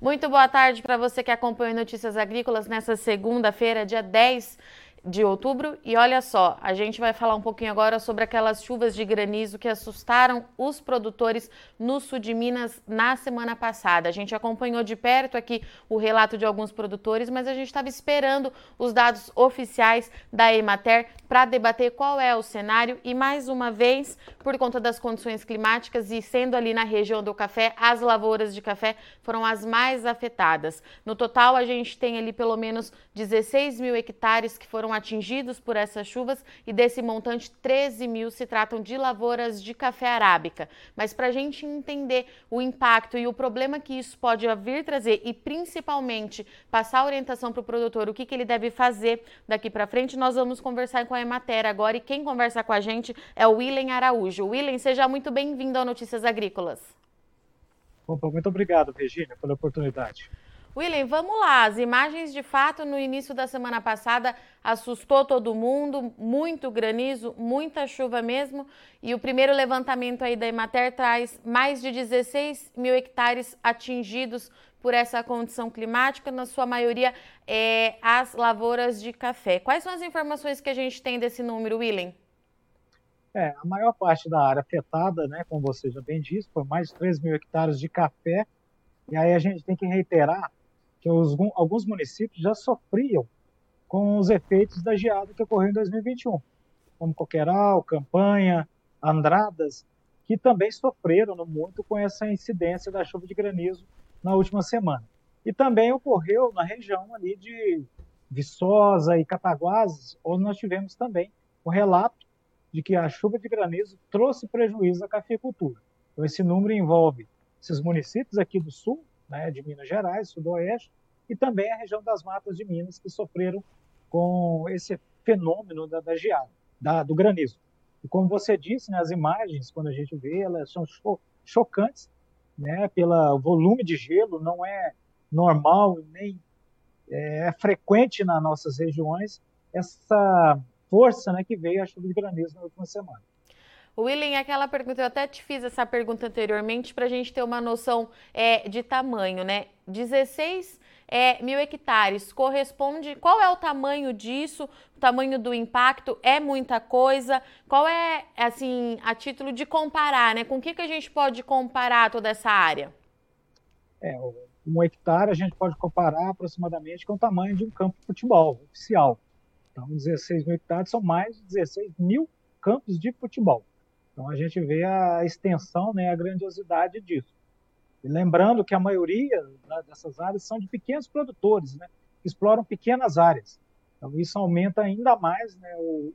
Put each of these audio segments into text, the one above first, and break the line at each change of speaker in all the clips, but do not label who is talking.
Muito boa tarde para você que acompanha Notícias Agrícolas nessa segunda-feira, dia 10 de outubro. E olha só, a gente vai falar um pouquinho agora sobre aquelas chuvas de granizo que assustaram os produtores no sul de Minas na semana passada. A gente acompanhou de perto aqui o relato de alguns produtores, mas a gente estava esperando os dados oficiais da Emater para debater qual é o cenário e mais uma vez, por conta das condições climáticas e sendo ali na região do café, as lavouras de café foram as mais afetadas. No total, a gente tem ali pelo menos 16 mil hectares que foram foram atingidos por essas chuvas e desse montante, 13 mil se tratam de lavouras de café arábica. Mas para a gente entender o impacto e o problema que isso pode vir trazer e principalmente passar orientação para o produtor, o que, que ele deve fazer daqui para frente, nós vamos conversar com a Emater agora e quem conversa com a gente é o Willen Araújo. Willen, seja muito bem-vindo ao Notícias Agrícolas.
Muito obrigado, Regina, pela oportunidade.
William, vamos lá. As imagens de fato no início da semana passada assustou todo mundo, muito granizo, muita chuva mesmo. E o primeiro levantamento aí da Emater traz mais de 16 mil hectares atingidos por essa condição climática, na sua maioria é, as lavouras de café. Quais são as informações que a gente tem desse número, William?
É, a maior parte da área afetada, né, como você já bem disse, foi mais de 3 mil hectares de café. E aí a gente tem que reiterar que os, alguns municípios já sofriam com os efeitos da geada que ocorreu em 2021, como Coqueiral, Campanha, Andradas, que também sofreram muito com essa incidência da chuva de granizo na última semana. E também ocorreu na região ali de Viçosa e Cataguases, onde nós tivemos também o relato de que a chuva de granizo trouxe prejuízo à cafeicultura. Então, esse número envolve esses municípios aqui do sul, né, de Minas Gerais, Sudoeste, e também a região das matas de Minas, que sofreram com esse fenômeno da, da geada, da, do granizo. E como você disse, né, as imagens, quando a gente vê, elas são cho chocantes, né, pelo volume de gelo, não é normal, nem é, é frequente nas nossas regiões essa força né, que veio a chuva de granizo na última semana.
William, aquela pergunta, eu até te fiz essa pergunta anteriormente para a gente ter uma noção é, de tamanho, né? 16 é, mil hectares corresponde. Qual é o tamanho disso? O tamanho do impacto é muita coisa? Qual é, assim, a título de comparar, né? Com o que, que a gente pode comparar toda essa área?
É, um hectare a gente pode comparar aproximadamente com o tamanho de um campo de futebol oficial. Então, 16 mil hectares são mais de 16 mil campos de futebol. Então a gente vê a extensão, né, a grandiosidade disso. E lembrando que a maioria né, dessas áreas são de pequenos produtores, né, que exploram pequenas áreas. Então isso aumenta ainda mais né,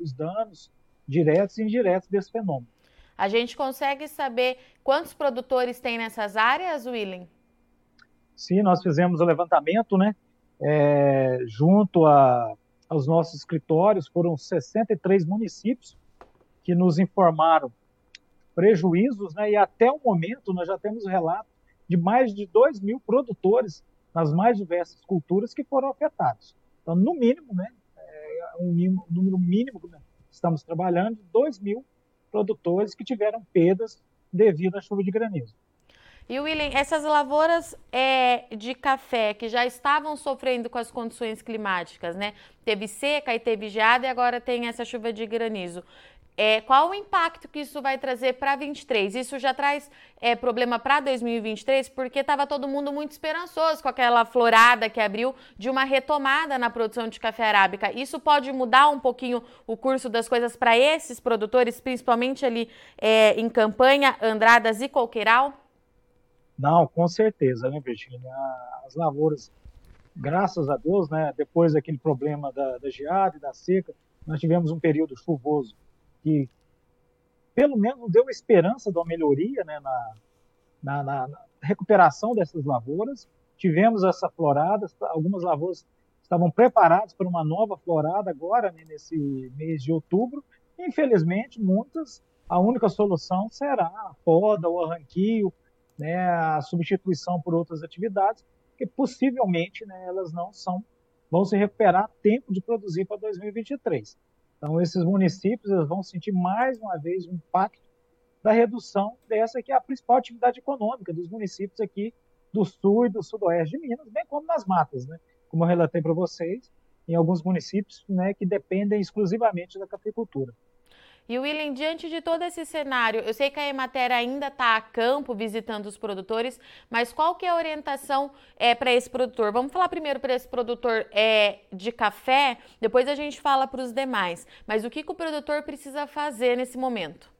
os danos diretos e indiretos desse fenômeno.
A gente consegue saber quantos produtores tem nessas áreas, William?
Sim, nós fizemos o levantamento, né? É, junto a, aos nossos escritórios, foram 63 municípios que nos informaram prejuízos, né? E até o momento nós já temos relatos de mais de 2 mil produtores nas mais diversas culturas que foram afetados. Então, no mínimo, né? É um número mínimo que estamos trabalhando, 2 mil produtores que tiveram perdas devido à chuva de granizo.
E William, essas lavouras é, de café que já estavam sofrendo com as condições climáticas, né? Teve seca e teve geada e agora tem essa chuva de granizo. É, qual o impacto que isso vai trazer para 23? Isso já traz é, problema para 2023, porque estava todo mundo muito esperançoso com aquela florada que abriu de uma retomada na produção de café arábica. Isso pode mudar um pouquinho o curso das coisas para esses produtores, principalmente ali é, em campanha, Andradas e Coqueiral?
Não, com certeza, né, Virginia? As lavouras, graças a Deus, né, depois daquele problema da, da geada e da seca, nós tivemos um período chuvoso que pelo menos deu esperança de uma melhoria né, na, na, na, recuperação dessas lavouras. Tivemos essa florada, algumas lavouras estavam preparadas para uma nova florada agora, né, nesse mês de outubro. Infelizmente, muitas, a única solução será a poda, o arranquio, né, a substituição por outras atividades, que possivelmente né, elas não são, vão se recuperar a tempo de produzir para 2023. Então, esses municípios vão sentir mais uma vez o impacto da redução dessa que é a principal atividade econômica dos municípios aqui do sul e do sudoeste de Minas, bem como nas matas, né? Como eu relatei para vocês, em alguns municípios né, que dependem exclusivamente da cafeicultura.
E William, diante de todo esse cenário, eu sei que a Emater ainda está a campo visitando os produtores, mas qual que é a orientação é, para esse produtor? Vamos falar primeiro para esse produtor é, de café, depois a gente fala para os demais. Mas o que, que o produtor precisa fazer nesse momento?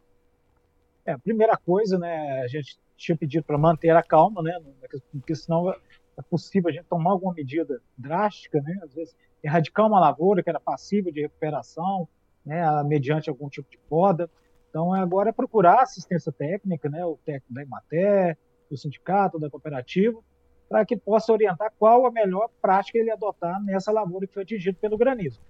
É, a primeira coisa, né, a gente tinha pedido para manter a calma, né, porque senão é possível a gente tomar alguma medida drástica, né, às vezes erradicar uma lavoura que era passiva de recuperação, né, mediante algum tipo de poda. Então, agora é procurar assistência técnica, né, o técnico da Imater, do sindicato, da cooperativa, para que possa orientar qual a melhor prática ele adotar nessa lavoura que foi atingida pelo granizo.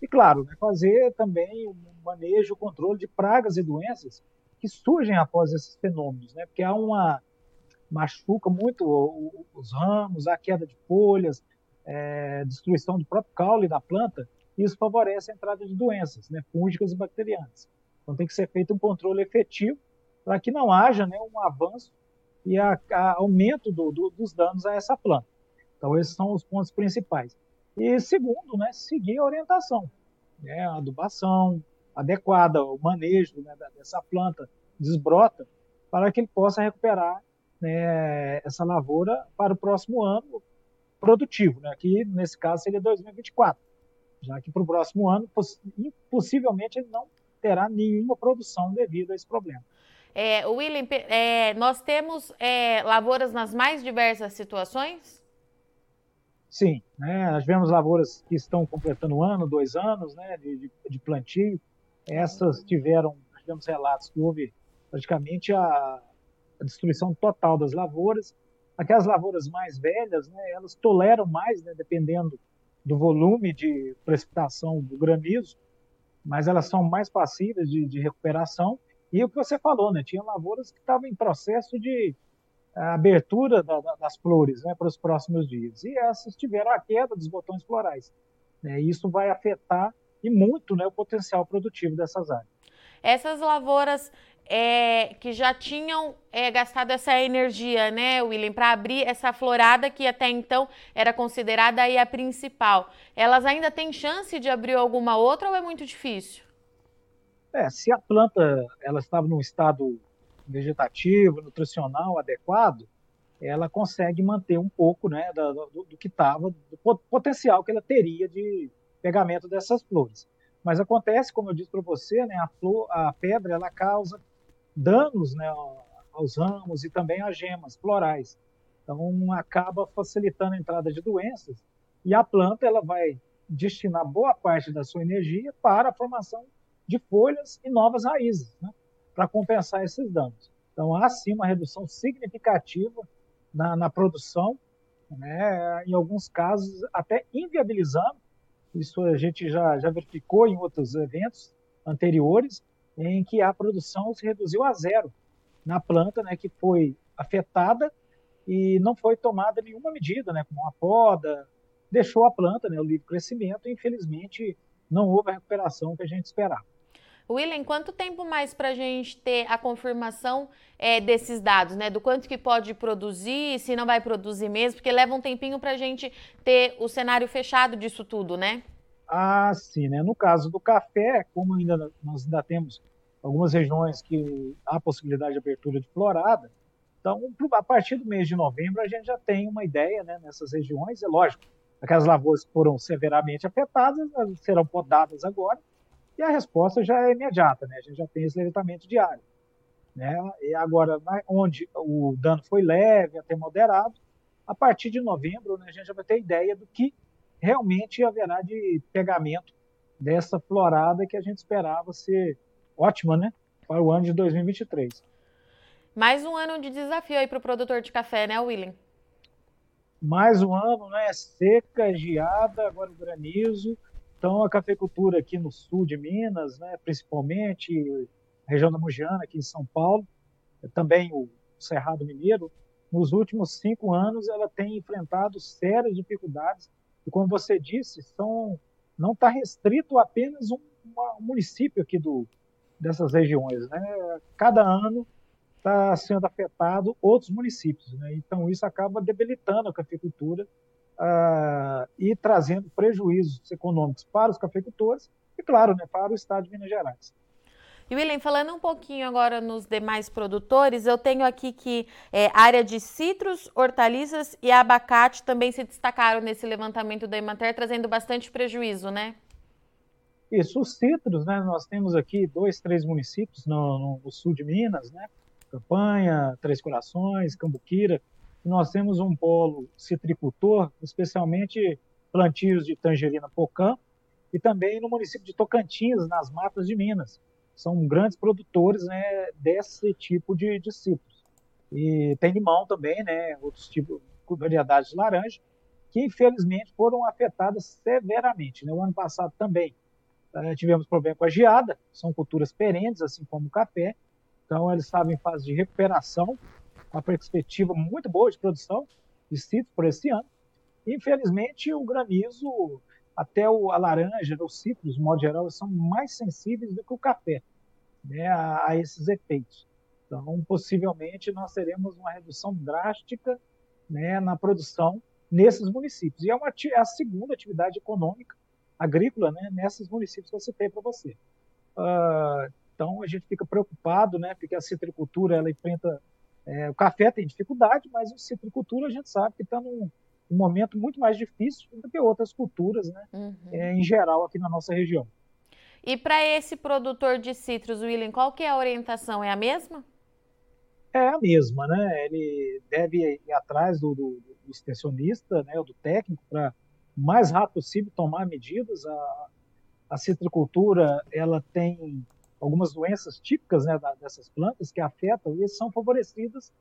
E, claro, né, fazer também o manejo, o controle de pragas e doenças que surgem após esses fenômenos, né, porque há uma machuca muito os ramos, a queda de folhas, é, destruição do próprio caule da planta, isso favorece a entrada de doenças, né, fúngicas e bacterianas. Então tem que ser feito um controle efetivo para que não haja né, um avanço e a, a aumento do, do, dos danos a essa planta. Então esses são os pontos principais. E segundo, né, seguir a orientação, né, a adubação adequada, o manejo né, dessa planta desbrota, para que ele possa recuperar né, essa lavoura para o próximo ano produtivo, né, que nesse caso seria 2024 já que para o próximo ano, possivelmente, ele não terá nenhuma produção devido a esse problema.
É, William, é, nós temos é, lavouras nas mais diversas situações?
Sim, né, nós vemos lavouras que estão completando um ano, dois anos né, de, de, plantio. Essas tiveram, nós tivemos relatos que houve praticamente a, a destruição total das lavouras. Aquelas lavouras mais velhas, né, elas toleram mais, né, dependendo do volume de precipitação do granizo, mas elas são mais passíveis de, de recuperação. E o que você falou, né? Tinha lavouras que estavam em processo de eh, abertura da, da, das flores né, para os próximos dias. E essas tiveram a queda dos botões florais. Né, isso vai afetar e muito né, o potencial produtivo dessas áreas.
Essas lavouras é, que já tinham é, gastado essa energia, né, William, para abrir essa florada que até então era considerada a principal. Elas ainda têm chance de abrir alguma outra ou é muito difícil?
É, se a planta ela estava num estado vegetativo, nutricional adequado, ela consegue manter um pouco né, do, do que estava, do potencial que ela teria de pegamento dessas flores. Mas acontece, como eu disse para você, né, a, flor, a pedra ela causa danos né, aos ramos e também às gemas florais. Então, acaba facilitando a entrada de doenças e a planta ela vai destinar boa parte da sua energia para a formação de folhas e novas raízes, né, para compensar esses danos. Então, há sim uma redução significativa na, na produção, né, em alguns casos até inviabilizando. Isso a gente já, já verificou em outros eventos anteriores, em que a produção se reduziu a zero na planta, né, que foi afetada e não foi tomada nenhuma medida, né, como uma poda, deixou a planta, né, o livre crescimento, e infelizmente não houve a recuperação que a gente esperava.
William, quanto tempo mais para a gente ter a confirmação é, desses dados, né? Do quanto que pode produzir, se não vai produzir mesmo, porque leva um tempinho para a gente ter o cenário fechado disso tudo, né?
Ah, sim, né? No caso do café, como ainda nós ainda temos algumas regiões que há possibilidade de abertura de florada, então a partir do mês de novembro a gente já tem uma ideia, né? Nessas regiões, é lógico, aquelas lavouras que foram severamente afetadas serão podadas agora e a resposta já é imediata, né? A gente já tem esse levantamento diário, né? E agora, onde o dano foi leve até moderado, a partir de novembro, né, a gente já vai ter ideia do que realmente haverá de pegamento dessa florada que a gente esperava ser ótima, né? Para o ano de 2023.
Mais um ano de desafio aí para o produtor de café, né, William?
Mais um ano, né? Seca, geada, agora o granizo. Então, a cafeicultura aqui no sul de Minas, né, principalmente, região da Mugiana, aqui em São Paulo, também o Cerrado Mineiro, nos últimos cinco anos ela tem enfrentado sérias dificuldades e como você disse, são, não está restrito apenas um, um, município aqui do, dessas regiões. Né? Cada ano está sendo afetado outros municípios. Né? Então, isso acaba debilitando a cafeicultura uh, e trazendo prejuízos econômicos para os cafeicultores e, claro, né, para o Estado de Minas Gerais.
E William, falando um pouquinho agora nos demais produtores, eu tenho aqui que é, área de citros, hortaliças e abacate também se destacaram nesse levantamento da Emater, trazendo bastante prejuízo, né?
Isso, os citros, né? Nós temos aqui dois, três municípios no, no sul de Minas, né? Campanha, Três Corações, Cambuquira. Nós temos um polo citricultor, especialmente plantios de tangerina pocã, e também no município de Tocantins, nas matas de Minas são grandes produtores né, desse tipo de, de. E tem limão também, né, outros tipos, variedades de laranja, que infelizmente foram afetadas severamente. Né? O ano passado também uh, tivemos problema com a geada, são culturas perenes, assim como o café, então eles estavam em fase de recuperação, uma perspectiva muito boa de produção de citros por esse ano. Infelizmente, o granizo até o, a laranja, os citros, de modo geral, são mais sensíveis do que o café né, a, a, esses efeitos. Então, possivelmente, nós teremos uma redução drástica né, na produção nesses municípios. E é, uma, é a segunda atividade econômica agrícola né, nesses municípios que eu citei para você. Uh, então, a gente fica preocupado, né, porque a citricultura ela enfrenta. É, o café tem dificuldade, mas a citricultura a gente sabe que está num um momento muito mais difícil do que outras culturas, né, uhum. é, em geral, aqui na nossa região.
E para esse produtor de citros, William, qual que é a orientação? É a mesma?
É a mesma, né? Ele deve ir atrás do, do, do extensionista, né, do técnico, para o mais rápido possível tomar medidas. A, a citricultura, ela tem algumas doenças típicas né, dessas plantas que afetam e são favorecidas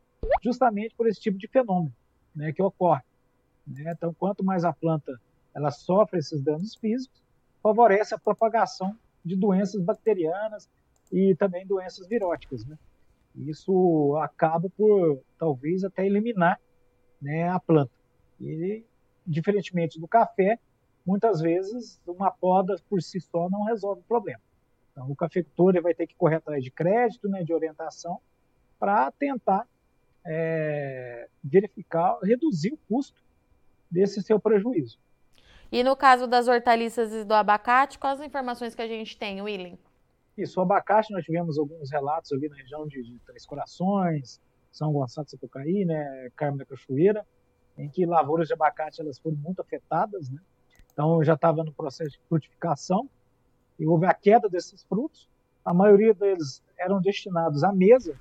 justamente por esse tipo de fenômeno né, que ocorre. Né? Então, quanto mais a planta ela sofre esses danos físicos, favorece a propagação de doenças bacterianas e também doenças viróticas. Né? Isso acaba por, talvez, até eliminar né, a planta. E, diferentemente do café, muitas vezes uma poda por si só não resolve o problema. Então, o cafeicultor vai ter que correr atrás de crédito, né, de orientação, para tentar é, verificar, reduzir o custo desse seu prejuízo.
E no caso das hortaliças e do abacate, quais as informações que a gente tem, William?
Isso, o abacate, nós tivemos alguns relatos ali na região de, de Três Corações, São Gonçalo de Sapucaí, né, Carmo da Cachoeira, em que lavouras de abacate elas foram muito afetadas, né? Então já estava no processo de frutificação e houve a queda desses frutos. A maioria deles eram destinados à mesa,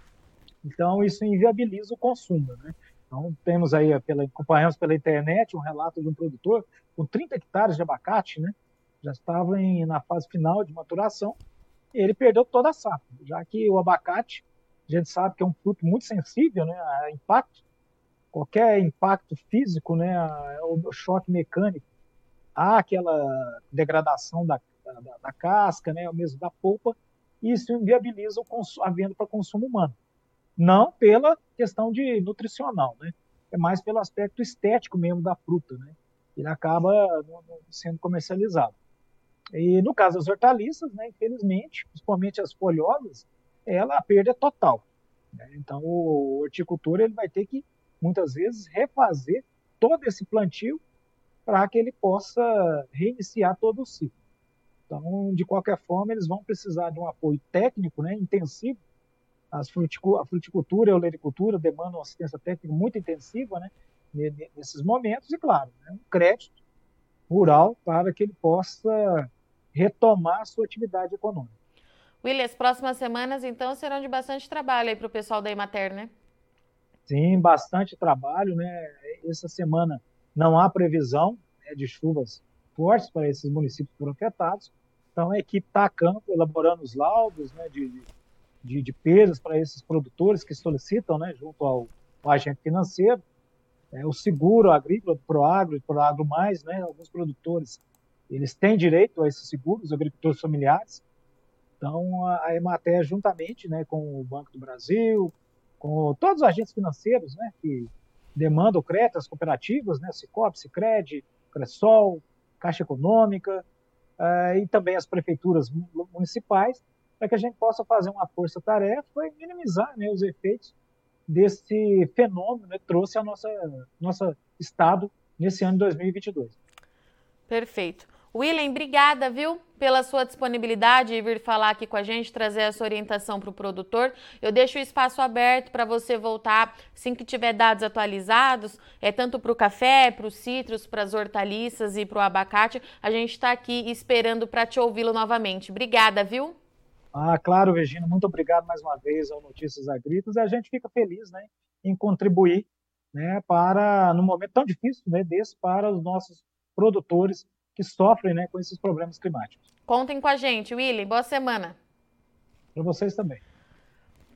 então isso inviabiliza o consumo, né? Então, temos aí, pela, acompanhamos pela internet um relato de um produtor com 30 hectares de abacate, né? Já estava em, na fase final de maturação, e ele perdeu toda a safra, já que o abacate, a gente sabe que é um fruto muito sensível né, a impacto, qualquer impacto físico, né, o choque mecânico, há aquela degradação da, da, da casca, né, ou mesmo da polpa, e isso inviabiliza a venda para consumo humano não pela questão de nutricional, né? É mais pelo aspecto estético mesmo da fruta, né? Ele acaba sendo comercializado. E no caso das hortaliças, né, infelizmente, principalmente as folhosas, ela a perda é total. Né? Então o horticultor ele vai ter que muitas vezes refazer todo esse plantio para que ele possa reiniciar todo o ciclo. Então, de qualquer forma, eles vão precisar de um apoio técnico, né, intensivo, as fruticultura, a fruticultura e a olericultura demandam assistência técnica muito intensiva né, nesses momentos, e, claro, né, um crédito rural para que ele possa retomar a sua atividade econômica.
William, as próximas semanas, então, serão de bastante trabalho aí para o pessoal da Emater, né?
Sim, bastante trabalho, né? Essa semana não há previsão né, de chuvas fortes para esses municípios que foram afetados. Então, a equipe está a campo, elaborando os laudos né, de, de, de perdas para esses produtores que solicitam, né, junto ao, ao agente financeiro, é, o seguro agrícola do Proagro Proagro Mais, né, alguns produtores eles têm direito a esses seguros, os agricultores familiares. Então, a, Emater, juntamente né, com o Banco do Brasil, com todos os agentes financeiros né, que demandam crédito, as cooperativas, né, Cicobi, Cicred, Cressol, Caixa Econômica, uh, e também as prefeituras municipais, para que a gente possa fazer uma força-tarefa e minimizar né, os efeitos desse fenômeno que trouxe a nossa nosso estado nesse ano de 2022.
Perfeito. William, obrigada, viu, pela sua disponibilidade e vir falar aqui com a gente, trazer essa orientação para o produtor. Eu deixo o espaço aberto para você voltar assim que tiver dados atualizados, é tanto para o café, para os citros, para as hortaliças e para o abacate. A gente está aqui esperando para te ouvi-lo novamente. Obrigada, viu?
Ah, claro, Regina, muito obrigado mais uma vez ao Notícias Agrícolas. A gente fica feliz né, em contribuir né, para, no momento tão difícil né, desse, para os nossos produtores que sofrem né, com esses problemas climáticos.
Contem com a gente, Willy. Boa semana.
Para vocês também.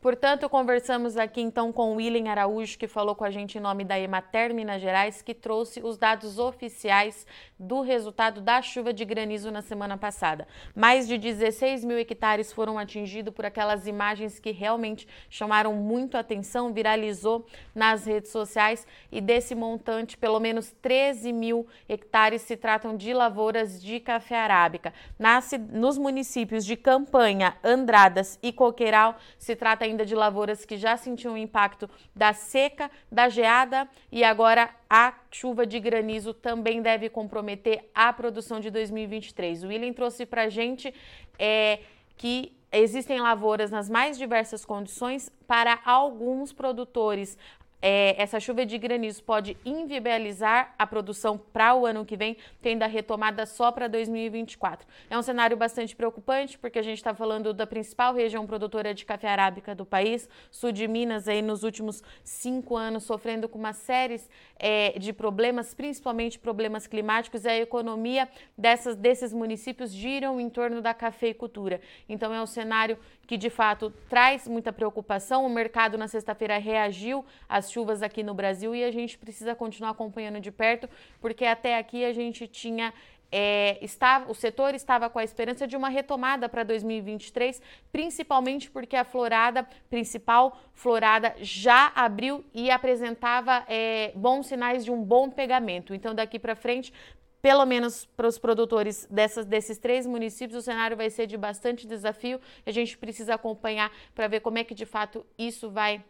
Portanto, conversamos aqui então com o William Araújo, que falou com a gente em nome da Emater Minas Gerais, que trouxe os dados oficiais do resultado da chuva de granizo na semana passada. Mais de 16 mil hectares foram atingidos por aquelas imagens que realmente chamaram muito atenção, viralizou nas redes sociais e desse montante, pelo menos 13 mil hectares se tratam de lavouras de café arábica. Nasce nos municípios de Campanha, Andradas e Coqueiral, se trata ainda de lavouras que já sentiam o impacto da seca, da geada e agora a chuva de granizo também deve comprometer a produção de 2023. O William trouxe para gente é, que existem lavouras nas mais diversas condições para alguns produtores é, essa chuva de granizo pode inviabilizar a produção para o ano que vem, tendo a retomada só para 2024. É um cenário bastante preocupante, porque a gente está falando da principal região produtora de café arábica do país, sul de Minas, aí nos últimos cinco anos, sofrendo com uma série é, de problemas, principalmente problemas climáticos, e a economia dessas, desses municípios giram em torno da cafeicultura. Então, é um cenário que de fato traz muita preocupação. O mercado na sexta-feira reagiu às chuvas aqui no Brasil e a gente precisa continuar acompanhando de perto, porque até aqui a gente tinha é, estava, o setor estava com a esperança de uma retomada para 2023, principalmente porque a florada principal, florada, já abriu e apresentava é, bons sinais de um bom pegamento. Então, daqui para frente, pelo menos para os produtores dessas, desses três municípios, o cenário vai ser de bastante desafio. A gente precisa acompanhar para ver como é que de fato isso vai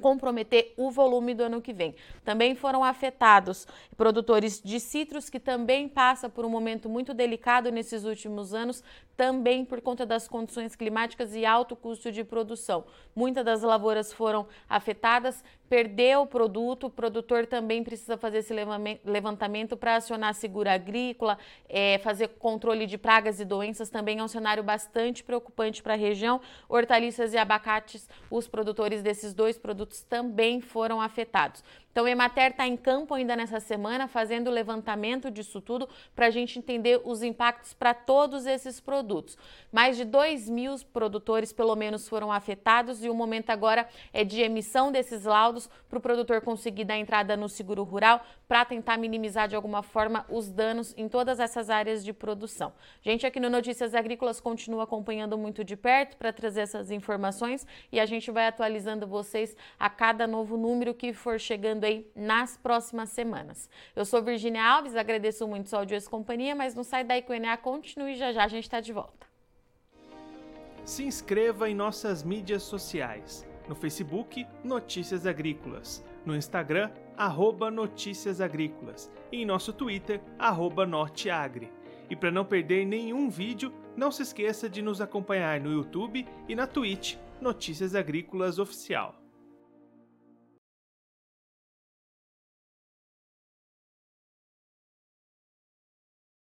comprometer o volume do ano que vem. Também foram afetados produtores de citros que também passa por um momento muito delicado nesses últimos anos, também por conta das condições climáticas e alto custo de produção. Muitas das lavouras foram afetadas, perdeu o produto, o produtor também precisa fazer esse levantamento para acionar a segura agrícola, é, fazer controle de pragas e doenças, também é um cenário bastante preocupante para a região. Hortaliças e abacates, os produtores desses dois produtos também foram afetados. Então, o Emater está em campo ainda nessa semana, fazendo o levantamento disso tudo para a gente entender os impactos para todos esses produtos. Mais de 2 mil produtores, pelo menos, foram afetados e o momento agora é de emissão desses laudos para o produtor conseguir dar entrada no seguro rural para tentar minimizar de alguma forma os danos em todas essas áreas de produção. A gente aqui no Notícias Agrícolas continua acompanhando muito de perto para trazer essas informações e a gente vai atualizando vocês a cada novo número que for chegando aí nas próximas semanas. Eu sou Virginia Alves, agradeço muito sua audiência e companhia, mas não sai daí com o ENEA, continue já já a gente está de volta.
Se inscreva em nossas mídias sociais. No Facebook, Notícias Agrícolas. No Instagram, arroba Notícias Agrícolas. E em nosso Twitter, arroba Norteagri. E para não perder nenhum vídeo, não se esqueça de nos acompanhar no YouTube e na Twitch, Notícias Agrícolas Oficial.